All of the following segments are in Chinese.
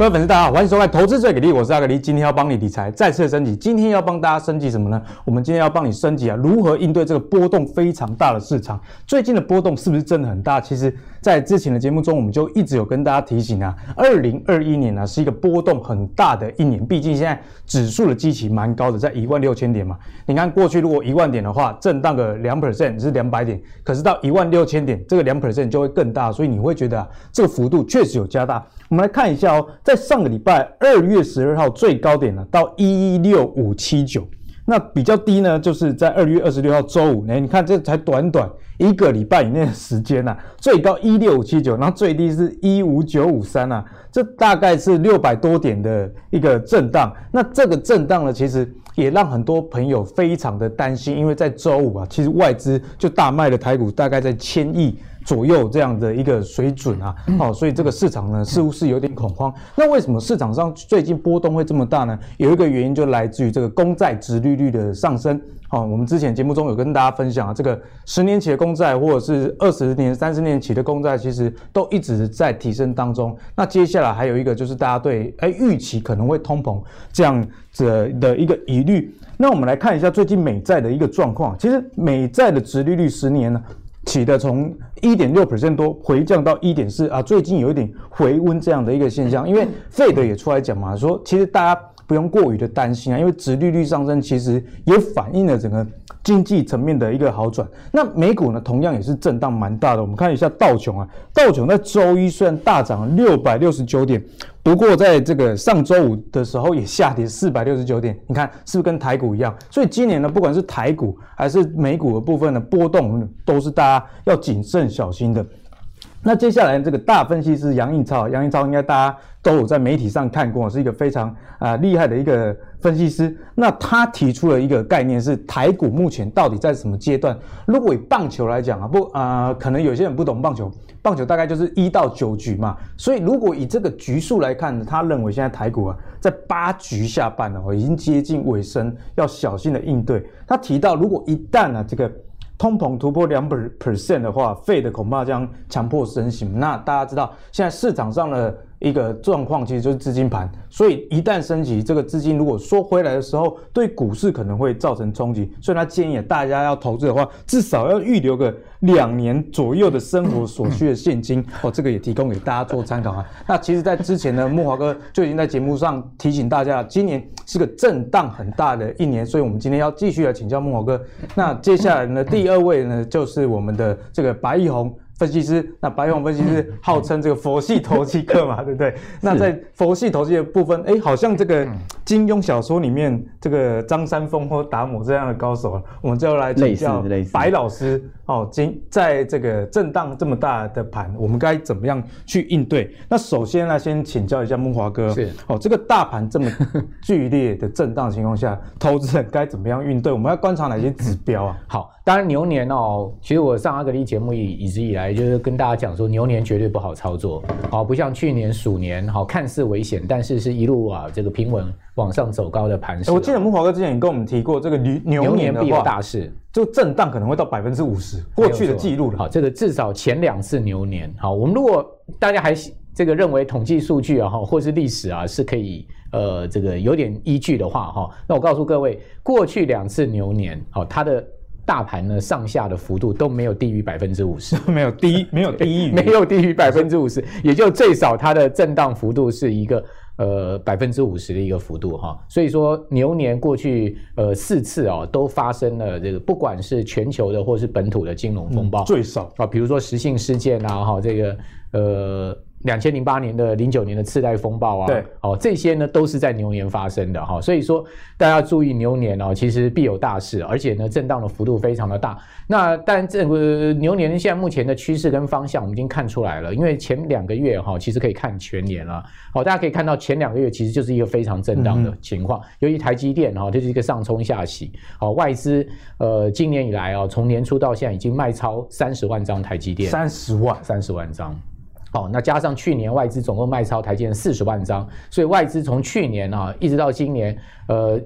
各位粉丝，大家好，欢迎收看《投资最给力》，我是阿格力，今天要帮你理财再次升级。今天要帮大家升级什么呢？我们今天要帮你升级啊，如何应对这个波动非常大的市场？最近的波动是不是真的很大？其实，在之前的节目中，我们就一直有跟大家提醒啊，二零二一年呢、是一个波动很大的一年，毕竟现在指数的基期蛮高的，在一万六千点嘛。你看过去如果一万点的话，震荡个两 percent 是两百点，可是到一万六千点，这个两 percent 就会更大，所以你会觉得啊，这个幅度确实有加大。我们来看一下哦，在上个礼拜二月十二号最高点呢，到一一六五七九，那比较低呢，就是在二月二十六号周五，哎，你看这才短短一个礼拜以内的时间呐，最高一六五七九，然后最低是一五九五三呐，这大概是六百多点的一个震荡。那这个震荡呢，其实也让很多朋友非常的担心，因为在周五啊，其实外资就大卖了台股，大概在千亿。左右这样的一个水准啊，好，所以这个市场呢似乎是有点恐慌。那为什么市场上最近波动会这么大呢？有一个原因就来自于这个公债殖利率的上升。好，我们之前节目中有跟大家分享啊，这个十年期的公债或者是二十年、三十年期的公债，其实都一直在提升当中。那接下来还有一个就是大家对哎预期可能会通膨这样子的一个疑虑。那我们来看一下最近美债的一个状况。其实美债的殖利率十年呢，起的从一点六 percent 多回降到一点四啊，最近有一点回温这样的一个现象，因为费德也出来讲嘛，说其实大家不用过于的担心啊，因为殖利率上升其实也反映了整个经济层面的一个好转。那美股呢，同样也是震荡蛮大的。我们看一下道琼啊，道琼在周一虽然大涨六百六十九点。不过，在这个上周五的时候也下跌四百六十九点，你看是不是跟台股一样？所以今年呢，不管是台股还是美股的部分的波动，都是大家要谨慎小心的。那接下来这个大分析师杨应超，杨应超应该大家都有在媒体上看过，是一个非常啊、厉害的一个分析师。那他提出了一个概念是台股目前到底在什么阶段？如果以棒球来讲啊，不啊、可能有些人不懂棒球，棒球大概就是一到九局嘛。所以如果以这个局数来看，他认为现在台股啊在八局下半了，已经接近尾声，要小心的应对。他提到，如果一旦啊这个通膨突破两 percent 的话费的恐怕将强迫升息。那大家知道，现在市场上的一个状况其实就是资金盘，所以一旦升息，这个资金如果缩回来的时候，对股市可能会造成冲击。所以他建议大家要投资的话，至少要预留个两年左右的生活所需的现金。哦，这个也提供给大家做参考啊。那其实，在之前呢，木华哥就已经在节目上提醒大家，今年是个震荡很大的一年。所以我们今天要继续来请教木华哥。那接下来呢，第二位呢，就是我们的这个白奕鸿。分析师，那白网分析师号称这个佛系投机客嘛，对不对？那在佛系投机的部分，哎，好像这个金庸小说里面这个张三丰或达摩这样的高手啊，我们就要来请教白老师哦。今在这个震荡这么大的盘，我们该怎么样去应对？那首先呢，先请教一下慕驊哥，是哦，这个大盘这么 剧烈的震荡情况下，投资人该怎么样应对？我们要观察哪些指标啊？好。当然牛年哦，其实我上阿格力节目以一直以来就是跟大家讲说，牛年绝对不好操作，好不像去年鼠年，好看似危险，但是是一路啊这个平稳往上走高的盘势。我记得慕驊哥之前也跟我们提过，这个牛牛年必有大事，就震荡可能会到百分之五十，过去的记录了。好，这个至少前两次牛年，好，我们如果大家还这个认为统计数据啊哈，或是历史啊是可以呃这个有点依据的话哈，那我告诉各位，过去两次牛年，好它的。大盘呢，上下的幅度都没有低于百分之五十，没有低，没有低于，没有低于百分之五十，也就最少它的震荡幅度是一个呃百分之五十的一个幅度哈。所以说牛年过去呃四次啊、哦，都发生了这个不管是全球的或是本土的金融风暴，嗯、最少啊，比如说实性事件啊哈，这个呃。两千零八年的零九年的次贷风暴啊，对，哦，这些呢都是在牛年发生的哈，所以说大家注意牛年哦，其实必有大事，而且呢震荡的幅度非常的大。那但这个牛年现在目前的趋势跟方向我们已经看出来了，因为前两个月哈其实可以看全年了，好，大家可以看到前两个月其实就是一个非常震荡的情况，由于台积电哈就是一个上冲下洗，好，外资呃今年以来啊从年初到现在已经卖超三十万张台积电，三十万。三十万张。好，那加上去年外资总共卖超台积电四十万张，所以外资从去年啊一直到今年，呃，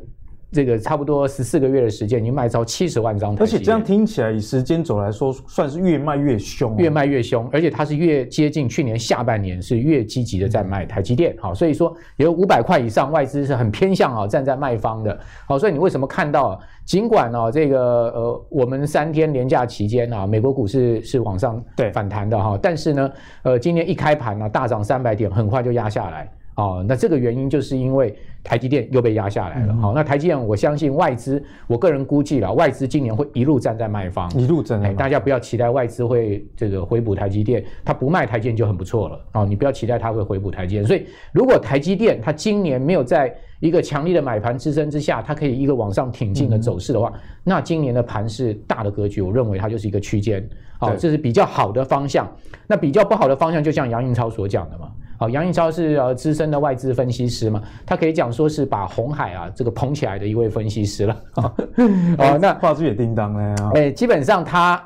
这个差不多十四个月的时间，已经卖超七十万张。而且这样听起来，以时间轴来说，算是越卖越凶，越卖越凶。而且它是越接近去年下半年，是越积极的在卖台积电。好，所以说有五百块以上，外资是很偏向啊，站在卖方的。好，所以你为什么看到，尽管呢，这个呃，我们三天连假期间啊，美国股市是往上对反弹的哈，但是呢，呃，今天一开盘呢，大涨三百点，很快就压下来。哦，那这个原因就是因为台积电又被压下来了。好、嗯，那台积电，我相信外资，我个人估计了，外资今年会一路站在卖方，一路站在卖方。大家不要期待外资会这个回补台积电，它不卖台积电就很不错了。哦，你不要期待它会回补台积电。所以，如果台积电它今年没有在一个强力的买盘支撑之下，它可以一个往上挺进的走势的话，嗯、那今年的盘是大的格局，我认为它就是一个区间。好、哦，这是比较好的方向。那比较不好的方向，就像杨应超所讲的嘛。好，杨应超是呃资深的外资分析师嘛，他可以讲说是把红海啊这个捧起来的一位分析师了。哦，那话术也叮当了呀。哎，基本上他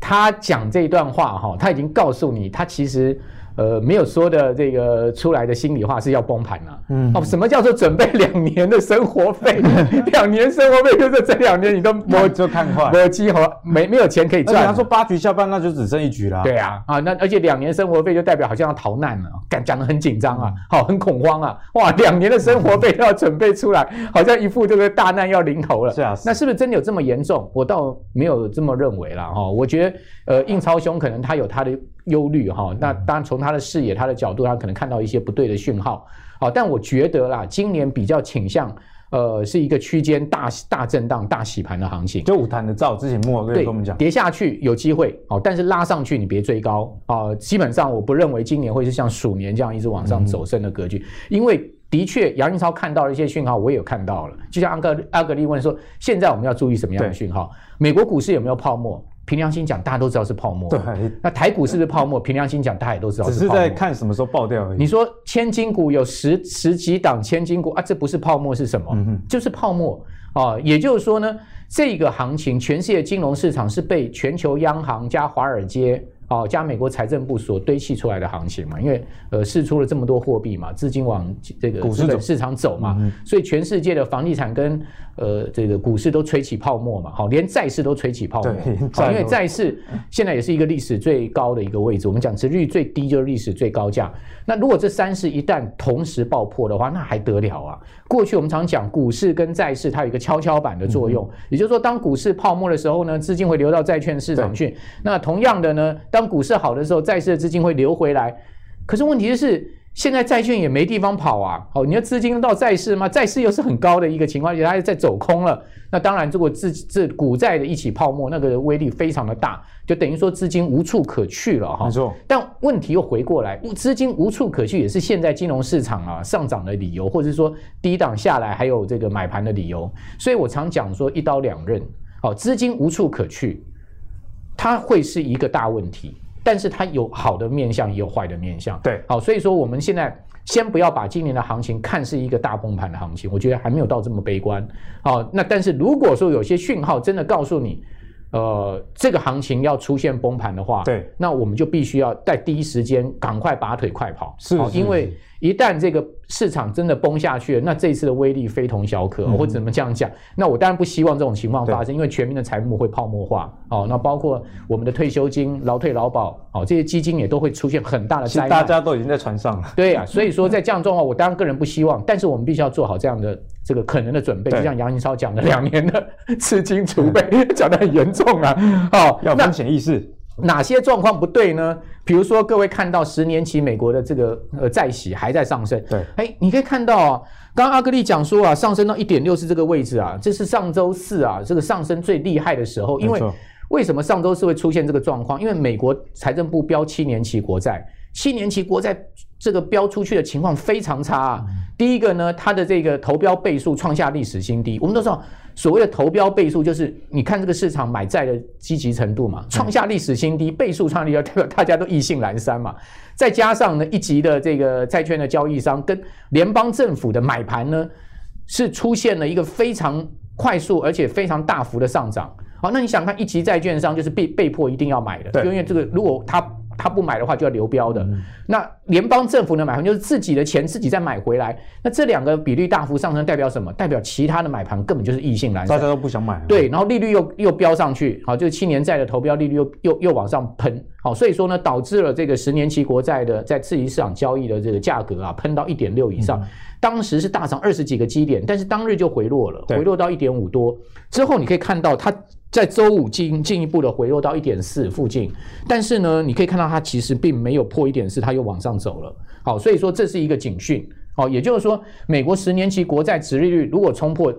他讲这一段话哈，他已经告诉你，他其实。呃，没有说的这个出来的心里话是要崩盘了、啊。嗯，哦，什么叫做准备两年的生活费？两年生活费就是这两年你都没就看坏，没有机会，没没有钱可以赚。他说八局下半那就只剩一局了。对啊，啊，那而且两年生活费就代表好像要逃难了，讲讲的很紧张啊，好、嗯，很恐慌啊，哇，两年的生活费都要准备出来，好像一副这个大难要临头了。是啊，那是不是真的有这么严重？我倒没有这么认为啦。哈。我觉得，呃，印钞兄可能他有他的。忧虑哈，那当然从他的视野、他的角度，他可能看到一些不对的讯号。好，但我觉得啦，今年比较倾向，呃，是一个区间大大震荡、大洗盘的行情。就五谈的照之前莫哥跟我们讲，跌下去有机会，好，但是拉上去你别追高啊。基本上我不认为今年会是像鼠年这样一直往上走升的格局，嗯、因为的确杨英超看到了一些讯号，我也有看到了。就像阿格阿格利问说，现在我们要注意什么样的讯号？美国股市有没有泡沫？凭良心讲，大家都知道是泡沫。对，那台股是不是泡沫？凭良心讲，大家也都知道是泡沫。只是在看什么时候爆掉而已。你说千金股有十十几档千金股啊，这不是泡沫是什么？嗯哼，就是泡沫啊。也就是说呢，这个行情，全世界金融市场是被全球央行加华尔街。哦，加美国财政部所堆砌出来的行情嘛，因为呃释出了这么多货币嘛，资金往这个股市市场走嘛，所以全世界的房地产跟呃这个股市都吹起泡沫嘛，好，连债市都吹起泡沫，好，因为债市现在也是一个历史最高的一个位置，我们讲殖利率最低就是历史最高价。那如果这三市一旦同时爆破的话，那还得了啊？过去我们常讲股市跟债市它有一个跷跷板的作用，也就是说，当股市泡沫的时候呢，资金会流到债券市场去。那同样的呢，当股市好的时候，债市的资金会流回来。可是问题就是，现在债券也没地方跑啊。好，你的资金到债市吗？债市又是很高的一个情况，而且它又在走空了。那当然，如果这这股债的一起泡沫，那个威力非常的大，就等于说资金无处可去了哈。没错。但问题又回过来，资金无处可去也是现在金融市场啊上涨的理由，或者说低档下来还有这个买盘的理由。所以我常讲说一刀两刃。好，资金无处可去，它会是一个大问题。但是它有好的面相，也有坏的面相。对，好，所以说我们现在先不要把今年的行情看是一个大崩盘的行情，我觉得还没有到这么悲观。好，那但是如果说有些讯号真的告诉你，呃，这个行情要出现崩盘的话，对，那我们就必须要在第一时间赶快拔腿快跑。是，因为。一旦这个市场真的崩下去了，那这一次的威力非同小可，或者怎么这样讲？那我当然不希望这种情况发生，因为全民的财富会泡沫化哦。那包括我们的退休金、劳退、劳保哦，这些基金也都会出现很大的灾难。大家都已经在船上了。对呀、啊，所以说在这样状况，我当然个人不希望，但是我们必须要做好这样的这个可能的准备。就像杨应超讲的，两年的 资金储备 讲得很严重啊。哦，要风险意识。哪些状况不对呢？比如说，各位看到十年期美国的这个呃债息还在上升。对，哎，你可以看到啊，刚刚阿格力讲说啊，上升到一点六是这个位置啊，这是上周四啊，这个上升最厉害的时候。因为为什么上周四会出现这个状况？因为美国财政部标七年期国债，七年期国债这个标出去的情况非常差啊。第一个呢，它的这个投标倍数创下历史新低。我们都知道。所谓的投标倍数，就是你看这个市场买债的积极程度嘛，创下历史新低，倍数创立，代表大家都意兴阑珊嘛。再加上呢，一级的这个债券的交易商跟联邦政府的买盘呢，是出现了一个非常快速而且非常大幅的上涨。好，那你想看一级债券商就是被被迫一定要买的，对，因为这个如果他他不买的话就要流标的。嗯、那联邦政府的买盘就是自己的钱自己再买回来，那这两个比率大幅上升代表什么？代表其他的买盘根本就是意兴阑珊，大家都不想买。对，然后利率又又飙上去，好，就是七年债的投标利率又又又往上喷，好，所以说呢，导致了这个十年期国债的在次级市场交易的这个价格啊，喷到一点六以上。嗯当时是大涨二十几个基点，但是当日就回落了，回落到一点五多。之后你可以看到它在周五进进一步的回落到一点四附近，但是呢，你可以看到它其实并没有破一点四，它又往上走了。好，所以说这是一个警讯。好，也就是说，美国十年期国债殖利率如果冲破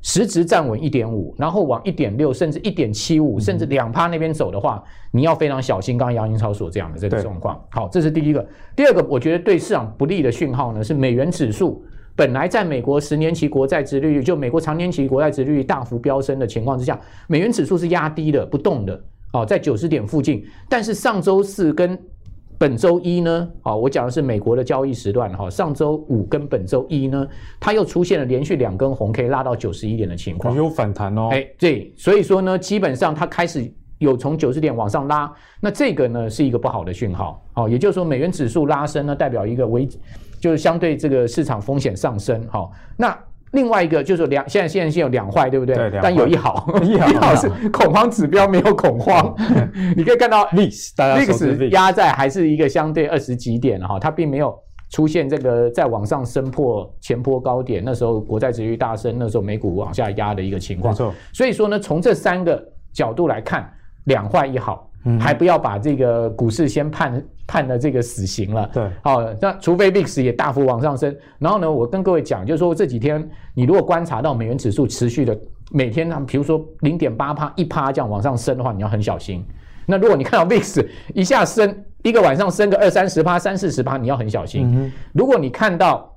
实质站稳一点五，然后往一点六甚至一点七五甚至两趴那边走的话，你要非常小心。刚刚杨英超所这样的这个状况。好，这是第一个。第二个，我觉得对市场不利的讯号呢，是美元指数。本来在美国十年期国债殖利率，就美国长年期国债殖利率大幅飙升的情况之下，美元指数是压低的、不动的，哦，在九十点附近。但是上周四跟本周一呢，哦，我讲的是美国的交易时段哈，上周五跟本周一呢，它又出现了连续两根红 K 拉到九十一点的情况，有反弹哦。哎，对，所以说呢，基本上它开始有从九十点往上拉，那这个呢是一个不好的讯号，哦，也就是说美元指数拉升呢，代表一个危。就是相对这个市场风险上升，好，那另外一个就是两现在现在先有两坏，对不对？对，但有一好，一好，是恐慌指标没有恐慌，你可以看到 VIX 大家 VIX 压在还是一个相对二十几点哈，它并没有出现这个再往上升破前坡高点，那时候国债殖利率大升，那时候美股往下压的一个情况。没错，所以说呢，从这三个角度来看，两坏一好。还不要把这个股市先判判了这个死刑了。对，好，那除非 VIX 也大幅往上升，然后呢，我跟各位讲，就是说这几天你如果观察到美元指数持续的每天，比如说零点八趴、一趴这样往上升的话，你要很小心。那如果你看到 VIX 一下升一个晚上升个二三十趴、三四十趴，你要很小心。如果你看到。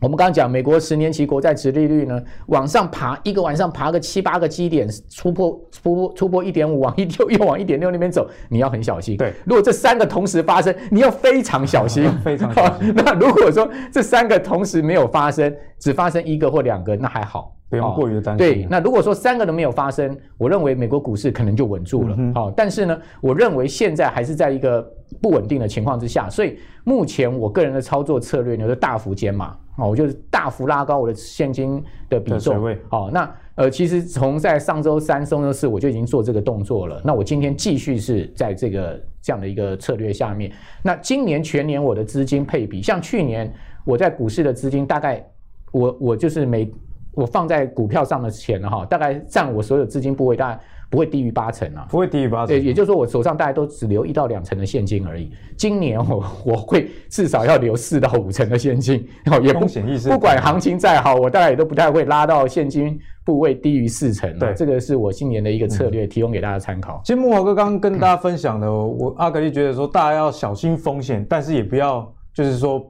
我们刚刚讲，美国十年期国债殖利率呢，往上爬，一个晚上爬个七八个基点，突破突破突破一点五，往一六又往一点六那边走，你要很小心。对，如果这三个同时发生，你要非常小心，嗯、非常小心。那如果说这三个同时没有发生，只发生一个或两个，那还好。不用过于担心。对，那如果说三个都没有发生，我认为美国股市可能就稳住了。好、嗯，但是呢，我认为现在还是在一个不稳定的情况之下，所以目前我个人的操作策略呢，就大幅减码。哦，我就是大幅拉高我的现金的比重。好，那呃，其实从在上周三、上周四我就已经做这个动作了。那我今天继续是在这个这样的一个策略下面。那今年全年我的资金配比，像去年我在股市的资金大概我我就是每我放在股票上的钱哈，大概占我所有资金部位，大概不会低于八成啊，不会低于八成。对，也就是说我手上大概都只留一到两成的现金而已。今年我我会至少要留四到五成的现金，也不不管行情再好，我大概也都不太会拉到现金部位低于四成。对，这个是我今年的一个策略，提供给大家参考。其实木华哥刚刚跟大家分享的，我阿格力觉得说大家要小心风险，但是也不要就是说。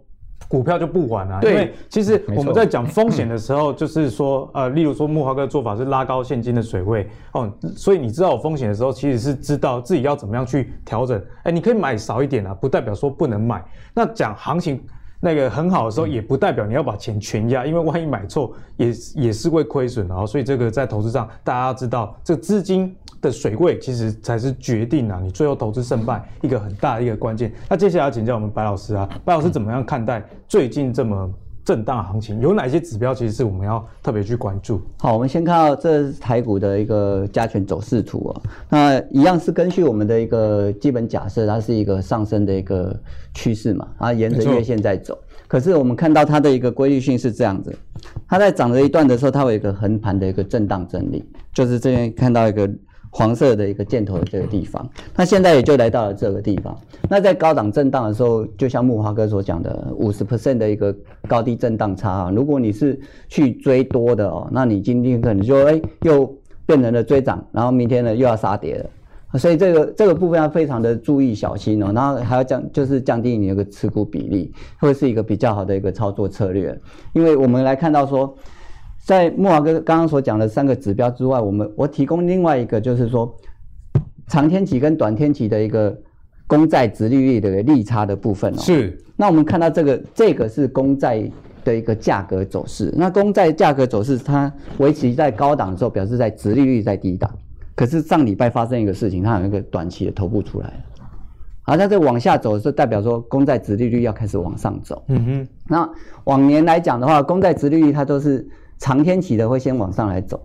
股票就不玩啊，对，因为其实我们在讲风险的时候，就是说，呃，例如说木华哥的做法是拉高现金的水位哦，所以你知道有风险的时候，其实是知道自己要怎么样去调整。哎，你可以买少一点啊，不代表说不能买。那讲行情那个很好的时候，也不代表你要把钱全压，因为万一买错，也也是会亏损的啊。所以这个在投资上，大家要知道，这个资金。的水位其实才是决定啊，你最后投资胜败一个很大的一个关键。那接下来要请教我们白老师啊，白老师怎么样看待最近这么震荡行情？有哪些指标其实是我们要特别去关注？好，我们先看到这台股的一个加权走势图啊。那一样是根据我们的一个基本假设，它是一个上升的一个趋势嘛，啊，沿着月线在走。可是我们看到它的一个规律性是这样子，它在涨了一段的时候，它会有一个横盘的一个震荡整理，就是这边看到一个。黄色的一个箭头的这个地方，那现在也就来到了这个地方。那在高档震荡的时候，就像木华哥所讲的，五十 percent 的一个高低震荡差啊。如果你是去追多的哦，那你今天可能就哎又变成了追涨，然后明天呢又要杀跌了。所以这个这个部分要非常的注意小心哦。然后还要降，就是降低你那个持股比例，会是一个比较好的一个操作策略。因为我们来看到说。在木华哥刚刚所讲的三个指标之外，我们我提供另外一个，就是说长天期跟短天期的一个公债殖利率的利差的部分哦。是。那我们看到这个，这个是公债的一个价格走势。那公债价格走势，它维持在高档的时候，表示在殖利率在低档。可是上礼拜发生一个事情，它有一个短期的头部出来了。好，它这往下走是代表说公债殖利率要开始往上走。嗯哼。那往年来讲的话，公债殖利率它都是长天期的会先往上来走。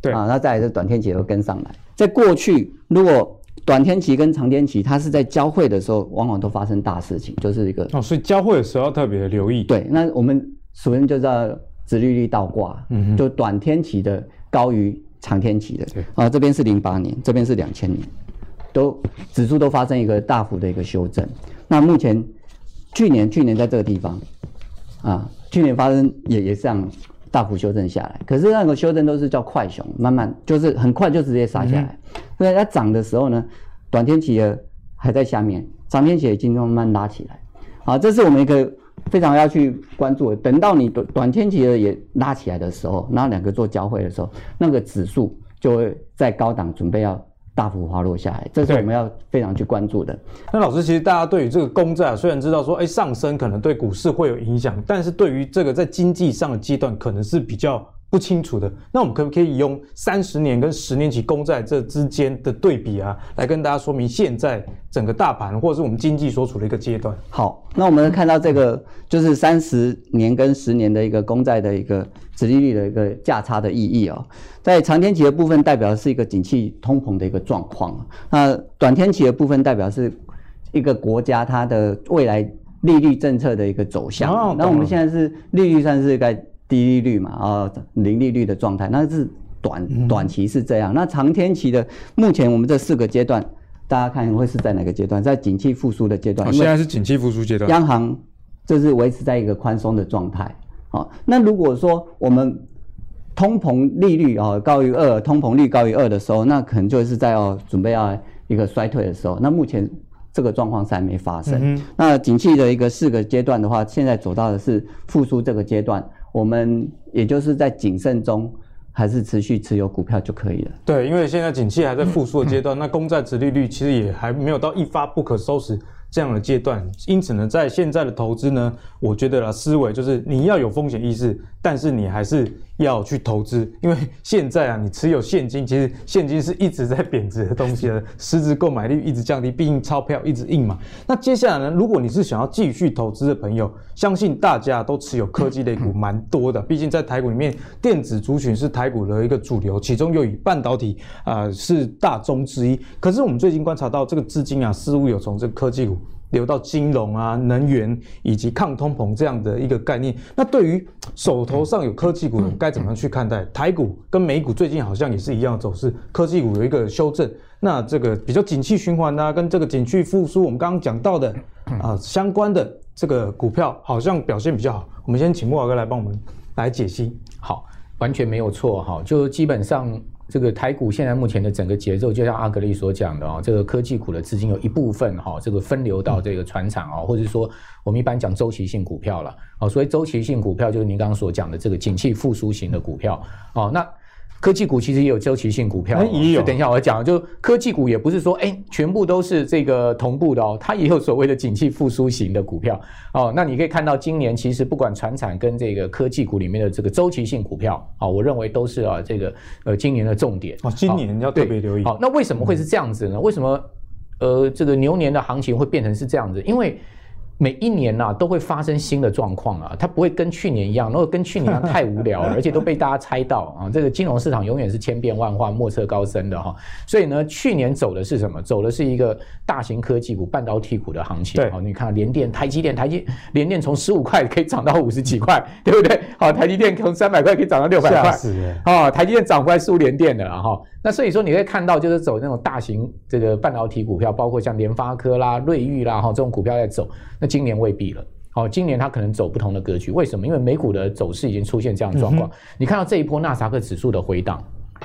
对啊，那再来是短天期会跟上来。在过去，如果短天期跟长天期它是在交汇的时候，往往都发生大事情，就是一个哦，所以交汇的时候要特别的留意。对，那我们首先就知道殖利率倒挂，嗯哼，就短天期的高于长天期的。对啊，这边是零八年，这边是两千年。都指数都发生一个大幅的一个修正，那目前去年去年在这个地方啊，去年发生也也是这样大幅修正下来，可是那个修正都是叫快熊，慢慢就是很快就直接杀下来，所以它涨的时候呢，短天期的还在下面，长天期已经慢慢拉起来，好，这是我们一个非常要去关注的，等到你短短天期的也拉起来的时候，然后两个做交汇的时候，那个指数就会在高档准备要。大幅滑落下来，这是我们要非常去关注的。那老师，其实大家对于这个公债啊，虽然知道说，哎，上升可能对股市会有影响，但是对于这个在经济上的阶段，可能是比较。不清楚的，那我们可不可以用三十年跟十年期公债这之间的对比啊，来跟大家说明现在整个大盘或者是我们经济所处的一个阶段？好，那我们看到这个就是三十年跟十年的一个公债的一个殖利率的一个价差的意义哦，在长天期的部分代表的是一个景气通膨的一个状况，那短天期的部分代表是一个国家它的未来利率政策的一个走向。哦，那我们现在是利率算是该。低利率嘛，啊，零利率的状态，那是短短期是这样。那长天期的，目前我们这四个阶段，大家看会是在哪个阶段？在景气复苏的阶段。哦，现在是景气复苏阶段。央行就是维持在一个宽松的状态。好，那如果说我们通膨利率啊高于二，通膨率高于二的时候，那可能就是在要准备要一个衰退的时候。那目前这个状况是还没发生。嗯、那景气的一个四个阶段的话，现在走到的是复苏这个阶段。我们也就是在谨慎中，还是持续持有股票就可以了。对，因为现在景气还在复苏的阶段，嗯、那公债殖利率其实也还没有到一发不可收拾这样的阶段。因此呢，在现在的投资呢，我觉得啦，思维就是你要有风险意识，但是你还是。要去投资，因为现在啊，你持有现金，其实现金是一直在贬值的东西的，实质购买力一直降低，毕竟钞票一直印嘛。那接下来呢，如果你是想要继续投资的朋友，相信大家都持有科技类股 蛮多的，毕竟在台股里面，电子族群是台股的一个主流，其中又以半导体啊、呃、是大宗之一。可是我们最近观察到，这个资金啊，似乎有从这个科技股。流到金融啊、能源以及抗通膨这样的一个概念。那对于手头上有科技股的，该怎么样去看待？台股跟美股最近好像也是一样的走势，科技股有一个修正。那这个比较景气循环啊，跟这个景气复苏，我们刚刚讲到的啊相关的这个股票好像表现比较好。我们先请莫老哥来帮我们来解析。好，完全没有错哈，就基本上。这个台股现在目前的整个节奏，就像阿格力所讲的啊，这个科技股的资金有一部分哈，这个分流到这个船厂啊，或者说我们一般讲周期性股票了哦，所以周期性股票就是您刚刚所讲的这个景气复苏型的股票哦，那。科技股其实也有周期性股票，也有。等一下我讲，就科技股也不是说哎，全部都是这个同步的哦，它也有所谓的景气复苏型的股票哦。那你可以看到，今年其实不管传产跟这个科技股里面的这个周期性股票啊，我认为都是啊这个呃今年的重点哦。今年要特别留意。好，那为什么会是这样子呢？为什么呃这个牛年的行情会变成是这样子？因为每一年呐、啊、都会发生新的状况啊，它不会跟去年一样，如果跟去年一样太无聊了，而且都被大家猜到啊。这个金融市场永远是千变万化、莫测高深的哈。所以呢，去年走的是什么？走的是一个大型科技股、半导体股的行情。对，好，你看联电、台积电、台积联电从十五块可以涨到五十几块，对不对？好，台积电从三百块可以涨到六百块，吓死人！哦，台积电涨回来输联电的哈。那所以说，你可以看到，就是走那种大型这个半导体股票，包括像联发科啦、瑞昱啦哈这种股票在走。那今年未必了，哦，今年它可能走不同的格局。为什么？因为美股的走势已经出现这样的状况。嗯、你看到这一波纳斯达克指数的回档，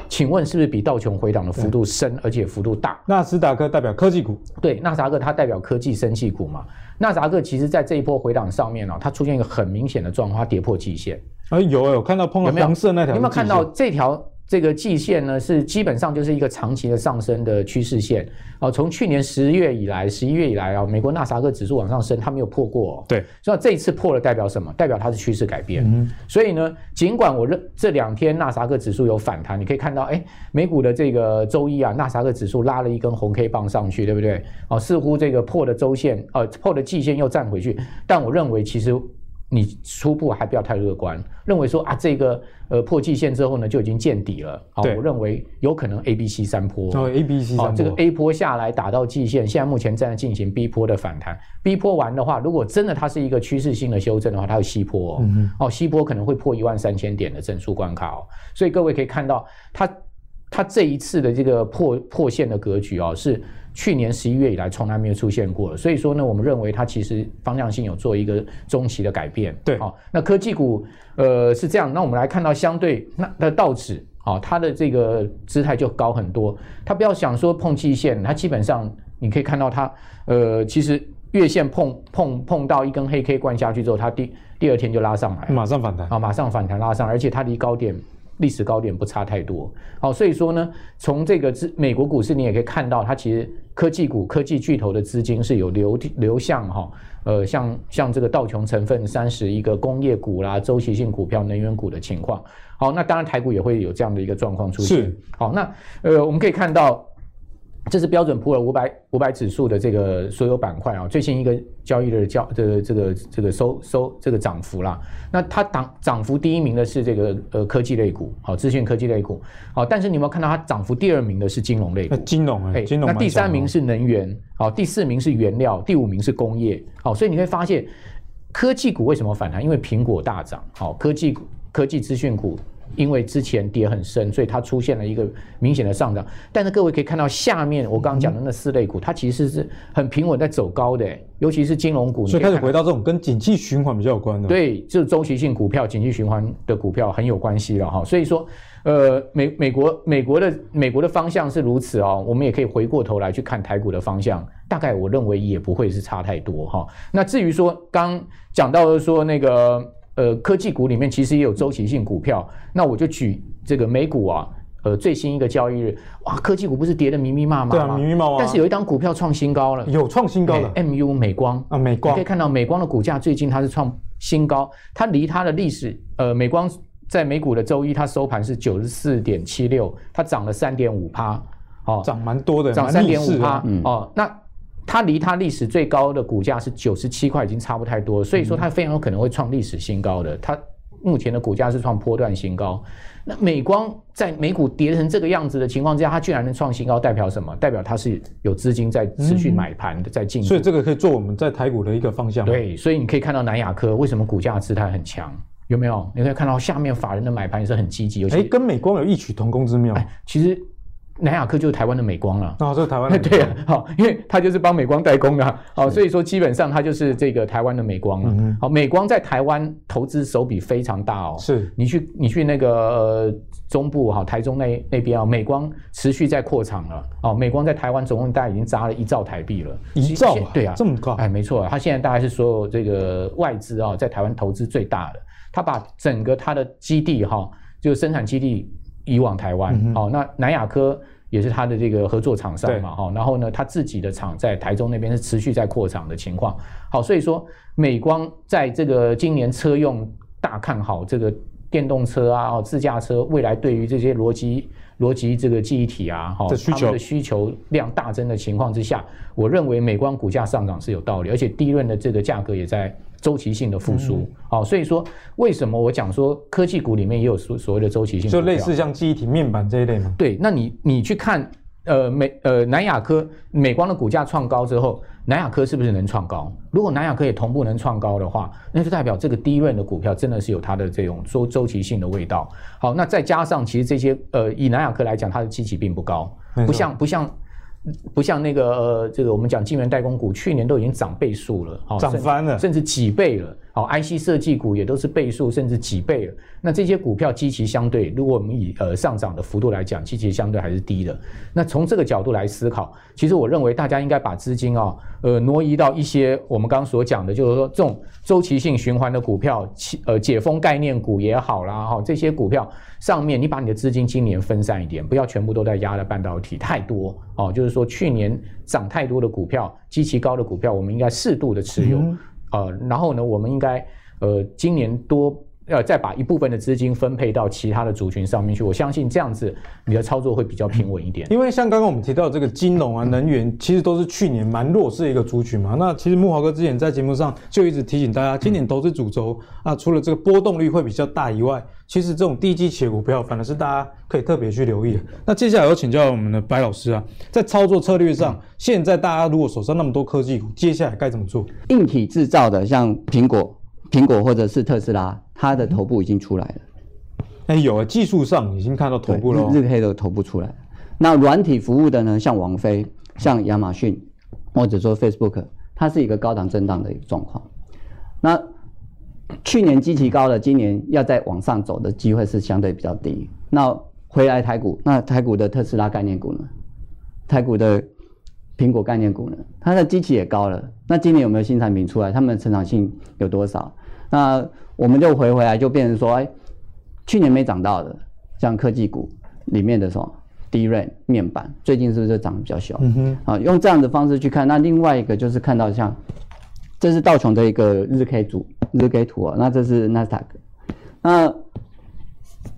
请问是不是比道琼回档的幅度深，而且幅度大？纳斯达克代表科技股，对，纳斯达克它代表科技生技股嘛。纳斯达克其实在这一波回档上面呢、哦，它出现一个很明显的状况，它跌破季线。哎，有有看到碰到黄色那条，有没有看到这条这个季线呢，是基本上就是一个长期的上升的趋势线哦。从去年十月以来，十一月以来啊，美国纳斯达克指数往上升，它没有破过哦。对，所以这一次破了代表什么？代表它是趋势改变。嗯，所以呢，尽管我认这两天纳斯达克指数有反弹，你可以看到，哎，美股的这个周一啊，纳斯达克指数拉了一根红 K 棒上去，对不对？哦，似乎这个破的周线，呃，破的季线又站回去，但我认为其实。你初步还不要太乐观，认为说啊，这个呃破季线之后呢就已经见底了。好，我认为有可能 A、B、C 三波。哦，A、B、C 三波。这个 A 波下来打到季线，现在目前正在进行 B 波的反弹。B 波完的话，如果真的它是一个趋势性的修正的话，它会 C 波哦。嗯、哦，C 波可能会破一万三千点的整数关卡哦。所以各位可以看到，它它这一次的这个破破线的格局哦是。去年十一月以来从来没有出现过，所以说呢，我们认为它其实方向性有做一个中期的改变。对，好，那科技股呃是这样，那我们来看到相对那的道指，啊，它的这个姿态就高很多。它不要想说碰季线，它基本上你可以看到它呃，其实月线碰碰碰到一根黑 K 灌下去之后，它第第二天就拉上来，马上反弹啊，马上反弹拉上，而且它离高点。历史高点不差太多，好，所以说呢，从这个资美国股市你也可以看到，它其实科技股、科技巨头的资金是有流流向哈，呃，像像这个道琼成分三十一个工业股啦、周期性股票、能源股的情况。好，那当然台股也会有这样的一个状况出现。是，好，那呃，我们可以看到。这是标准普尔五百五百指数的这个所有板块啊，最新一个交易日的交这个这个这个收收这个涨幅啦。那它涨涨幅第一名的是这个呃科技类股，好，资讯科技类股，好，但是你有没有看到它涨幅第二名的是金融类股？金融哎，金融。那第三名是能源，好，第四名是原料，第五名是工业，好，所以你会发现科技股为什么反弹？因为苹果大涨，好，科技股科技资讯股。因为之前跌很深，所以它出现了一个明显的上涨。但是各位可以看到，下面我刚刚讲的那四类股，它其实是很平稳在走高的，尤其是金融股。所以开始回到这种跟景气循环比较有关的。对，就是周期性股票、景气循环的股票很有关系了哈。所以说，呃，美美国美国的美国的方向是如此哦，我们也可以回过头来去看台股的方向，大概我认为也不会是差太多哈。那至于说刚讲到的说那个。呃，科技股里面其实也有周期性股票，那我就举这个美股啊，呃，最新一个交易日，哇，科技股不是跌得密密麻麻吗？对啊，密密麻麻。但是有一档股票创新高了，有创新高了。MU 美光啊，美光，你可以看到美光的股价最近它是创新高，它离它的历史，呃，美光在美股的周一它收盘是九十四点七六，它涨了三点五趴，哦，涨蛮多的，涨三点五趴，哦，那。它离它历史最高的股价是九十七块，已经差不太多，所以说它非常有可能会创历史新高的。它目前的股价是创波段新高。那美光在美股跌成这个样子的情况之下，它居然能创新高，代表什么？代表它是有资金在持续买盘的，在进。所以这个可以做我们在台股的一个方向。对，所以你可以看到南亚科为什么股价姿态很强，有没有？你可以看到下面法人的买盘也是很积极。哎，跟美光有异曲同工之妙。哎，其实。南亚科就是台湾的美光了，哦，这是台湾的。对啊，好，因为它就是帮美光代工的，好，所以说基本上它就是这个台湾的美光了。好，美光在台湾投资手笔非常大哦。是，你去你去那个呃中部哈，台中那那边啊，美光持续在扩厂了。哦，美光在台湾总共大概已经砸了一兆台币了。一兆？对啊，这么高？哎，没错，它现在大概是所有这个外资啊在台湾投资最大的。它把整个它的基地哈，就是生产基地移往台湾。好，那南亚科。也是它的这个合作厂商嘛，哈，然后呢，它自己的厂在台中那边是持续在扩厂的情况，好，所以说美光在这个今年车用大看好这个电动车啊，哦，自驾车未来对于这些逻辑逻辑这个记忆体啊，哈，他们的需求量大增的情况之下，我认为美光股价上涨是有道理，而且低润的这个价格也在。周期性的复苏，好、嗯，所以说为什么我讲说科技股里面也有所所谓的周期性，就类似像记忆体面板这一类吗？对，那你你去看，呃美呃南亚科美光的股价创高之后，南亚科是不是能创高？如果南亚科也同步能创高的话，那就代表这个低润的股票真的是有它的这种周周期性的味道。好，那再加上其实这些呃以南亚科来讲，它的基期并不高，不像不像。不像那个呃，这个我们讲晶圆代工股，去年都已经涨倍数了，涨翻了，甚至几倍了。好，IC 设计股也都是倍数甚至几倍了。那这些股票基期相对，如果我们以呃上涨的幅度来讲，基期相对还是低的。那从这个角度来思考，其实我认为大家应该把资金啊，呃挪移到一些我们刚刚所讲的，就是说这种周期性循环的股票，呃解封概念股也好啦，哈，这些股票上面，你把你的资金今年分散一点，不要全部都在压了半导体太多哦。就是说去年涨太多的股票，基期高的股票，我们应该适度的持有。嗯呃，然后呢，我们应该呃，今年多要再把一部分的资金分配到其他的族群上面去。我相信这样子你的操作会比较平稳一点。因为像刚刚我们提到这个金融啊、能源，其实都是去年蛮弱势的一个族群嘛。那其实木华哥之前在节目上就一直提醒大家，今年投资主轴啊，除了这个波动率会比较大以外，其实这种低基企业股票反而是大家可以特别去留意的。那接下来要请教我们的白老师啊，在操作策略上，现在大家如果手上那么多科技股，接下来该怎么做？硬体制造的，像苹果。苹果或者是特斯拉，它的头部已经出来了。哎、欸，有啊，技术上已经看到头部了，日黑的头部出来。那软体服务的呢？像王菲、像亚马逊，或者说 Facebook，它是一个高档震荡的一个状况。那去年基期高了，今年要再往上走的机会是相对比较低。那回来台股，那台股的特斯拉概念股呢？台股的。苹果概念股呢，它的基期也高了。那今年有没有新产品出来？它们的成长性有多少？那我们就回回来，就变成说，哎，去年没涨到的，像科技股里面的什么 DRAM 面板，最近是不是涨得比较小？嗯哼。啊，用这样的方式去看。那另外一个就是看到像，这是道琼的一个日 K 组，日 K 图啊。那这是纳斯达克。那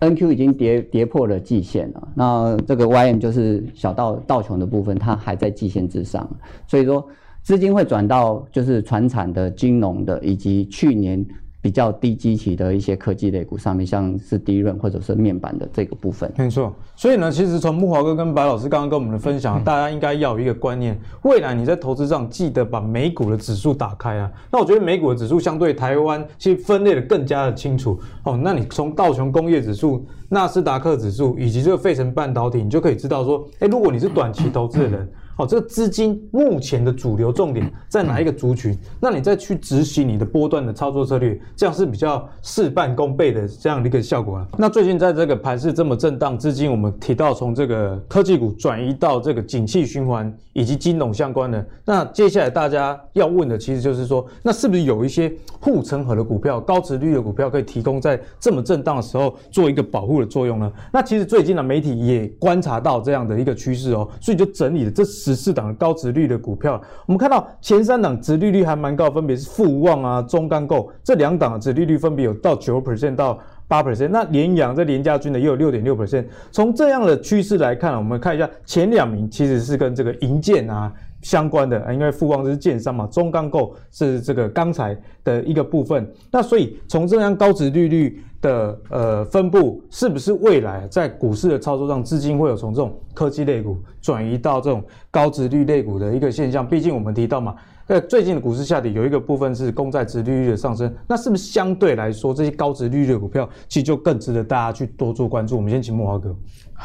NQ 已经跌跌破了季线了，那这个 YM 就是小道道琼的部分，它还在季线之上，所以说资金会转到就是传产的、金融的以及去年。比较低基期的一些科技类股上面，像是 DRAM 或者是面板的这个部分，没错。所以呢，其实从木华哥跟白老师刚刚跟我们的分享，大家应该要有一个观念：未来你在投资上记得把美股的指数打开啊。那我觉得美股的指数相对台湾其实分类的更加的清楚哦。那你从道琼工业指数、纳斯达克指数以及这个费城半导体，你就可以知道说，哎，如果你是短期投资的人。好，这个资金目前的主流重点在哪一个族群？那你再去执行你的波段的操作策略，这样是比较事半功倍的这样的一个效果啊。那最近在这个盘势这么震荡，资金我们提到从这个科技股转移到这个景气循环以及金融相关的，那接下来大家要问的其实就是说，那是不是有一些护城河的股票、高值率的股票可以提供在这么震荡的时候做一个保护的作用呢？那其实最近的媒体也观察到这样的一个趋势哦，所以就整理了这。十四档高值率的股票，我们看到前三档值利率还蛮高，分别是富旺啊、中钢构这两档的殖利率分别有到九 percent 到八 percent。那联阳这联家军的也有六点六 percent。从这样的趋势来看，我们看一下前两名其实是跟这个银建啊相关的，因为富旺是建商嘛，中钢构是这个钢材的一个部分。那所以从这样高值利率的呃分布，是不是未来在股市的操作上，资金会有从这种科技类股转移到这种高值率类股的一个现象？毕竟我们提到嘛，呃，最近的股市下跌有一个部分是公债值利率的上升，那是不是相对来说这些高值利率的股票其实就更值得大家去多做关注？我们先请慕驊哥。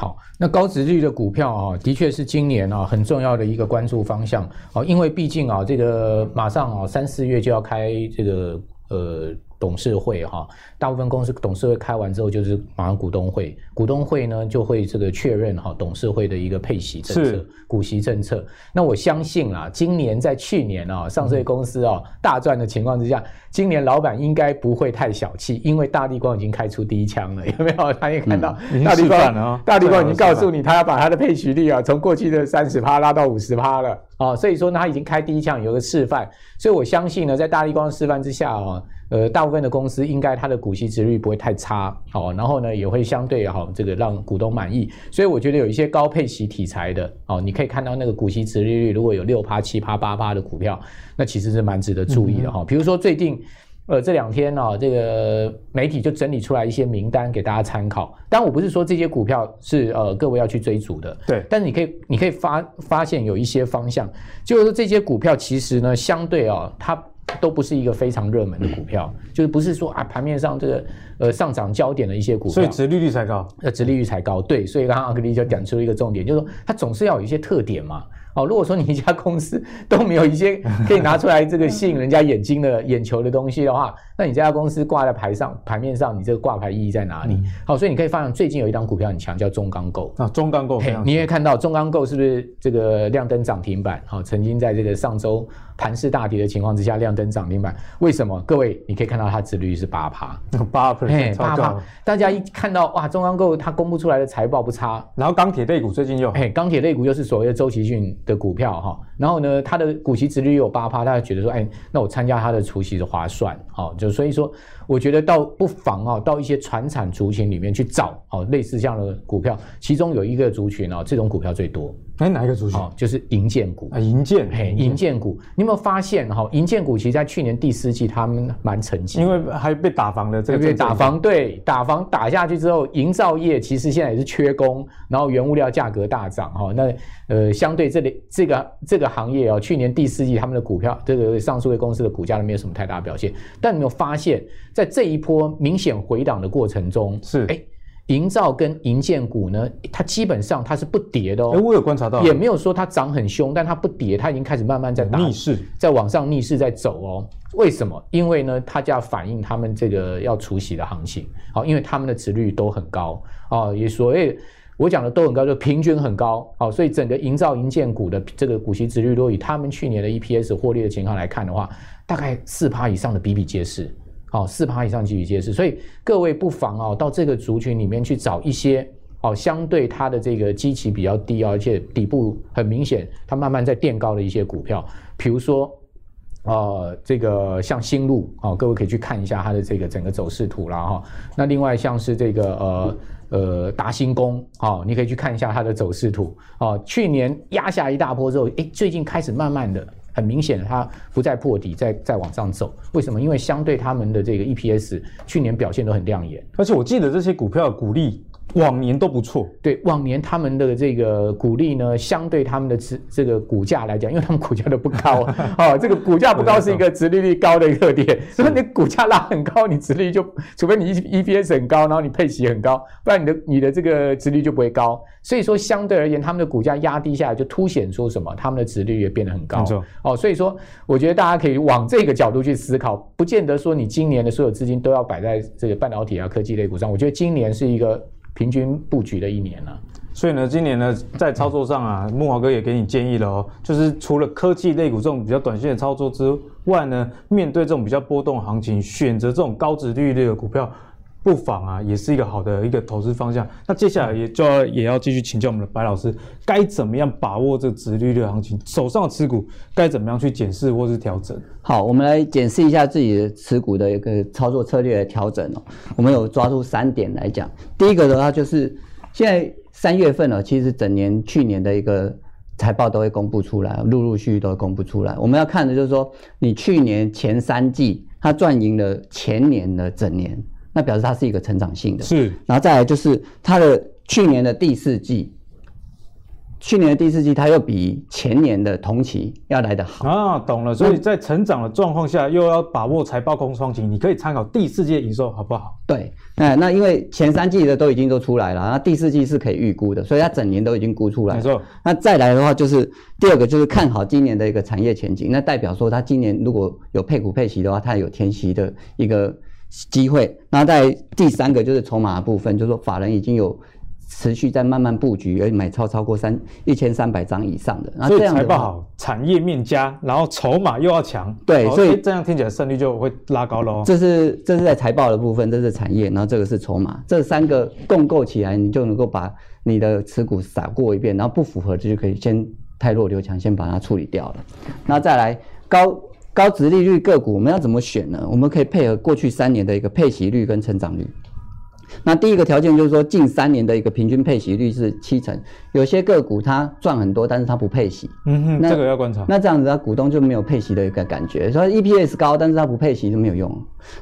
好，那高值率的股票啊，的确是今年啊很重要的一个关注方向啊，因为毕竟啊这个马上啊三四月就要开这个呃。董事会哈，大部分公司董事会开完之后就是马上股东会，股东会呢就会这个确认哈董事会的一个配息政策、股息政策。那我相信啊，今年在去年啊上市公司啊大赚的情况之下，今年老板应该不会太小气，因为大立光已经开出第一枪了，有没有？他也看到大立光，大立光已经告诉你，他要把他的配息率啊从过去的三十趴拉到五十趴了啊，所以说呢他已经开第一枪，有个示范。所以我相信呢，在大立光示范之下啊。呃，大部分的公司应该它的股息殖率不会太差，好，然后呢也会相对好，这个让股东满意。所以我觉得有一些高配息题材的，哦，你可以看到那个股息殖利率如果有六趴、七趴、八趴的股票，那其实是蛮值得注意的哈。比如说最近，呃，这两天呢，这个媒体就整理出来一些名单给大家参考。但我不是说这些股票是呃各位要去追逐的，对，但是你可以你可以发发现有一些方向，就是说这些股票其实呢相对啊它。都不是一个非常热门的股票，就是不是说啊盘面上这个呃上涨焦点的一些股票，所以殖利率才高，呃，殖利率才高。对，所以刚刚阿格力就讲出了一个重点，就是说它总是要有一些特点嘛。哦，如果说你一家公司都没有一些可以拿出来这个吸引人家眼睛的眼球的东西的话，那你这家公司挂在牌上牌面上，你这个挂牌意义在哪里？好，所以你可以发现最近有一档股票很强，叫中钢构啊，中钢构，你也看到中钢构是不是这个亮灯涨停板？好，曾经在这个上周盘势大跌的情况之下亮灯涨停板，为什么？各位你可以看到它殖利率是八趴，八 percent，八趴。大家一看到哇，中钢构它公布出来的财报不差，然后钢铁类股最近又，嘿，钢铁类股又是所谓的周期性的股票哈。然后呢，它的股息殖利率有八趴，大家觉得说，哎，那我参加它的除息的划算，好，就所以说，我觉得倒不妨啊，到一些传产族群里面去找，哦，类似这样的股票，其中有一个族群啊，这种股票最多。哎，哪一个族群？哦，就是银建股啊，银建，嘿，银建股，你有没有发现哈？银建股其实在去年第四季他们蛮沉寂，因为还被打房的这个被打房，对，打房打下去之后，营造业其实现在也是缺工，然后原物料价格大涨哈。那呃，相对这里这个这个行业哦，去年第四季他们的股票，这个上述的公司的股价都没有什么太大表现。但你有发现，在这一波明显回档的过程中，是哎。营造跟银建股呢，它基本上它是不跌的哦。哎，我有观察到，也没有说它涨很凶，但它不跌，它已经开始慢慢在逆势，在往上逆势在走哦。为什么？因为呢，它就要反映他们这个要除息的行情。好，因为他们的值率都很高啊，也所谓我讲的都很高，就平均很高。好，所以整个营造营建股的这个股息值率，如果以他们去年的 EPS 获利的情况来看的话，大概四趴以上的比比皆是。好，四趴以上比比皆是，所以各位不妨啊，到这个族群里面去找一些哦，相对它的这个基期比较低，而且底部很明显，它慢慢在垫高的一些股票，比如说，呃，这个像新路啊，各位可以去看一下它的这个整个走势图了哈。那另外像是这个呃呃达新工啊，你可以去看一下它的走势图啊，去年压下一大波之后，诶，最近开始慢慢的。很明显的，它不再破底，再再往上走。为什么？因为相对他们的这个 EPS，去年表现都很亮眼。而且我记得这些股票的股利。往年都不错，对，往年他们的这个股利呢，相对他们的值这个股价来讲，因为他们股价都不高 哦，这个股价不高是一个值利率高的一个特点，所以你股价拉很高，你值利率就，除非你 EPS 很高，然后你配息很高，不然你的你的这个值利率就不会高。所以说相对而言，他们的股价压低下来，就凸显出什么？他们的值利率也变得很高。没错，哦，所以说我觉得大家可以往这个角度去思考，不见得说你今年的所有资金都要摆在这个半导体啊、科技类股上。我觉得今年是一个。平均布局的一年了，所以呢，今年呢，在操作上啊，木华哥也给你建议了哦，就是除了科技类股这种比较短线的操作之外呢，面对这种比较波动行情，选择这种高值利率的股票。不妨啊，也是一个好的一个投资方向。那接下来也就要也要继续请教我们的白老师，该怎么样把握这个殖利率的行情？手上的持股该怎么样去检视或是调整？好，我们来检视一下自己的持股的一个操作策略的调整哦。我们有抓住三点来讲。第一个的话就是，现在三月份了，其实整年去年的一个财报都会公布出来，陆陆续续都会公布出来。我们要看的就是说，你去年前三季它赚赢了前年的整年。那表示它是一个成长性的，是，然后再来就是它的去年的第四季，去年的第四季它又比前年的同期要来得好啊，懂了。所以在成长的状况下，又要把握财报空窗期，你可以参考第四季的营收好不好？对，那那因为前三季的都已经都出来了，那第四季是可以预估的，所以它整年都已经估出来了。没错。那再来的话就是第二个就是看好今年的一个产业前景，那代表说它今年如果有配股配息的话，它有填息的一个。机会，那在第三个就是筹码的部分，就是说法人已经有持续在慢慢布局，而买超超过三一千三百张以上的，所以财报好，产业面佳，然后筹码又要强，对，所以这样听起来胜率就会拉高喽。这是这是在财报的部分，这是产业，然后这个是筹码，这三个共构起来，你就能够把你的持股撒过一遍，然后不符合就可以先太弱留强，先把它处理掉了，那再来高。高值利率个股我们要怎么选呢？我们可以配合过去三年的一个配息率跟成长率。那第一个条件就是说，近三年的一个平均配息率是七成。有些个股它赚很多，但是它不配息。嗯哼，那这个要观察。那这样子，它股东就没有配息的一个感觉。所以 EPS 高，但是它不配息就没有用。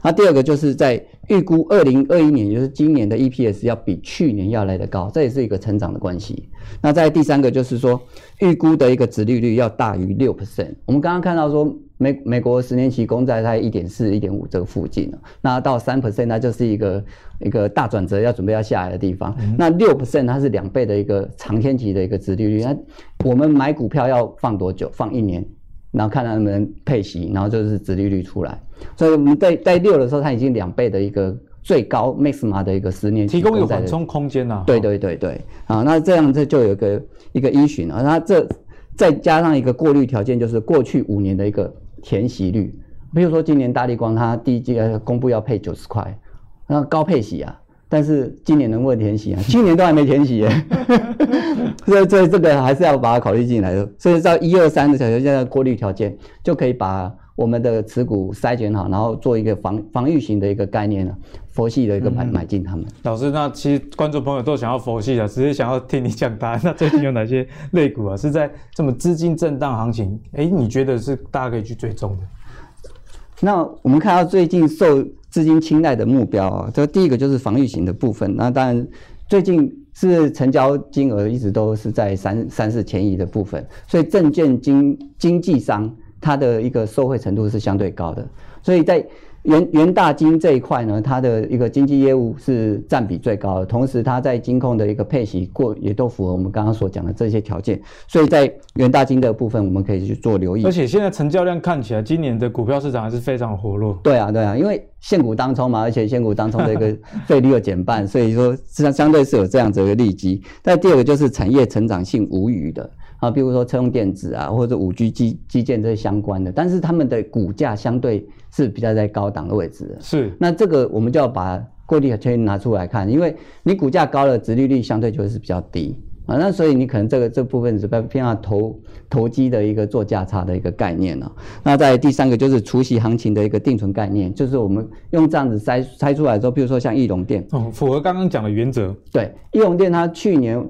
那第二个就是在预估二零二一年，也就是今年的 EPS 要比去年要来得高，这也是一个成长的关系。那在第三个就是说，预估的一个值利率要大于六 percent。我们刚刚看到说。美美国十年期公债在一点四、一点五这个附近，那到三 percent，那就是一个一个大转折要准备要下来的地方。嗯、那六 percent 它是两倍的一个长天期的一个殖利率。那我们买股票要放多久？放一年，然后看他能不能配息，然后就是殖利率出来。所以我们在在六的时候，它已经两倍的一个最高 maxima 的一个十年期提供一个缓冲空间呐。对对对对，啊，那这样这就有一个一个依循啊，那这再加上一个过滤条件，就是过去五年的一个。填息率，比如说今年大立光它第一季公布要配九十块，那高配息啊，但是今年能不能填息啊？去年都还没填息耶，所以所以这个还是要把它考虑进来的。所以到一二三的条件过滤条件，就可以把我们的持股筛选好，然后做一个防防御型的一个概念了，佛系的一个买、嗯、买进他们。老师，那其实观众朋友都想要佛系的，只是想要听你讲答案。那最近有哪些类股啊，是在这么资金震荡行情？哎，你觉得是大家可以去追踪的？那我们看到最近受资金青睐的目标啊，这第一个就是防御型的部分。那当然，最近是成交金额一直都是在三三四千亿的部分，所以证券经经纪商。它的一个受惠程度是相对高的，所以在元元大金这一块呢，它的一个经纪业务是占比最高的，同时它在金控的一个配息过也都符合我们刚刚所讲的这些条件，所以在元大金的部分我们可以去做留意。而且现在成交量看起来，今年的股票市场还是非常活络。对啊，对啊，因为现股当冲嘛，而且现股当冲的一个 费率又减半，所以说相相对是有这样子一个利基。但第二个就是产业成长性无虞的。啊，比如说车用电子啊，或者五 G 基基建这些相关的，但是他们的股价相对是比较在高档的位置的。是，那这个我们就要把过滤条件拿出来看，因为你股价高了，殖利率相对就是比较低啊。那所以你可能这个这部分是偏向投投机的一个做价差的一个概念了。那在第三个就是除息行情的一个定存概念，就是我们用这样子筛筛出来之后，比如说像义隆电，哦，符合刚刚讲的原则。对，义隆电它去年。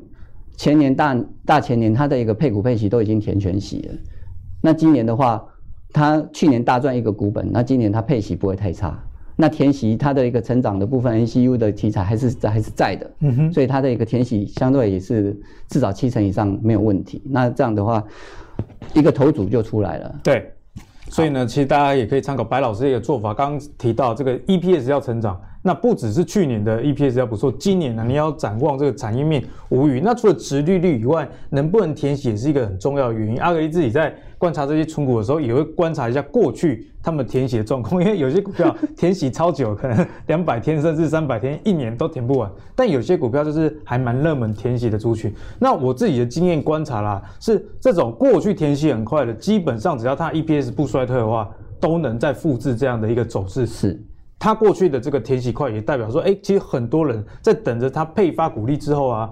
前年大大前年，它的一个配股配息都已经填全息了。那今年的话，它去年大赚一个股本，那今年它配息不会太差。那填息它的一个成长的部分，NCU 的题材还是在还是在的。嗯哼。所以它的一个填息相对也是至少七成以上没有问题。那这样的话，一个头组就出来了。对。所以呢，其实大家也可以参考白老师的一个做法。刚刚提到这个 EPS 要成长。那不只是去年的 EPS 要不错，今年呢，你要展望这个产业面无语。那除了殖利率以外，能不能填息也是一个很重要的原因。阿格力自己在观察这些存股的时候，也会观察一下过去他们填息的状况，因为有些股票填息超久，可能 两百天甚至三百天，一年都填不完。但有些股票就是还蛮热门填息的族群。那我自己的经验观察啦，是这种过去填息很快的，基本上只要它 EPS 不衰退的话，都能再复制这样的一个走势。是。他过去的这个填息快，也代表说，哎，其实很多人在等着他配发股利之后啊，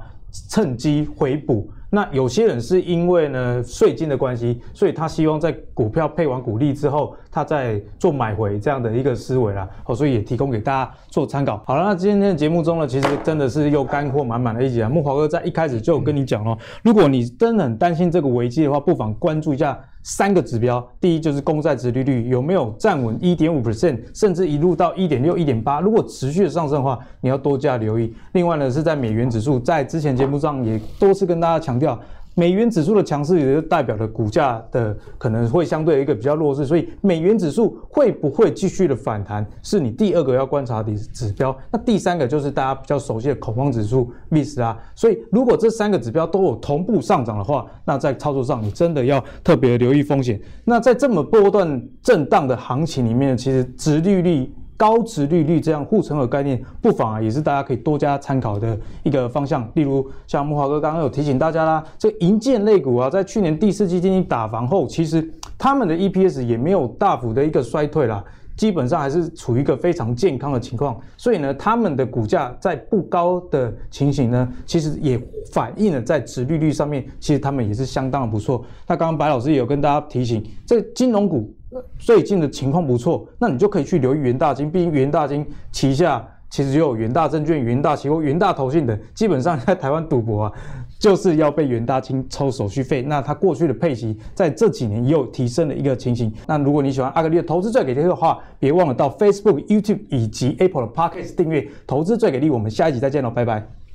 趁机回补。那有些人是因为呢税金的关系，所以他希望在股票配完股利之后，他在做买回这样的一个思维啦。好，所以也提供给大家做参考。好了，那今天的节目中呢，其实真的是又干货满满的一集啊。木华哥在一开始就有跟你讲哦，如果你真的很担心这个危机的话，不妨关注一下。三个指标，第一就是公债殖利率有没有站稳一点五 percent，甚至一路到一点六、一点八，如果持续的上升的话，你要多加留意。另外呢，是在美元指数，在之前节目上也多次跟大家强调。美元指数的强势也就代表了股价的可能会相对一个比较弱势，所以美元指数会不会继续的反弹，是你第二个要观察的指标。那第三个就是大家比较熟悉的恐慌指数 VIX 啊。所以如果这三个指标都有同步上涨的话，那在操作上你真的要特别留意风险。那在这么波段震荡的行情里面，其实殖利率。高值利率这样护城河概念，不妨啊也是大家可以多加参考的一个方向。例如像木华哥刚刚有提醒大家啦，这银建类股啊，在去年第四季进行打房后，其实他们的 EPS 也没有大幅的一个衰退啦，基本上还是处于一个非常健康的情况。所以呢，他们的股价在不高的情形呢，其实也反映了在值利率上面，其实他们也是相当的不错。那刚刚白老师也有跟大家提醒，这金融股。最近的情况不错，那你就可以去留意元大金，毕竟元大金旗下其实就有元大证券、元大期货、元大投信等，基本上在台湾赌博啊，就是要被元大金抽手续费。那它过去的配息在这几年也有提升的一个情形。那如果你喜欢阿格力的投资最给力的话，别忘了到 Facebook、YouTube 以及 Apple 的 Podcast 订阅投资最给力。我们下一集再见喽，拜拜。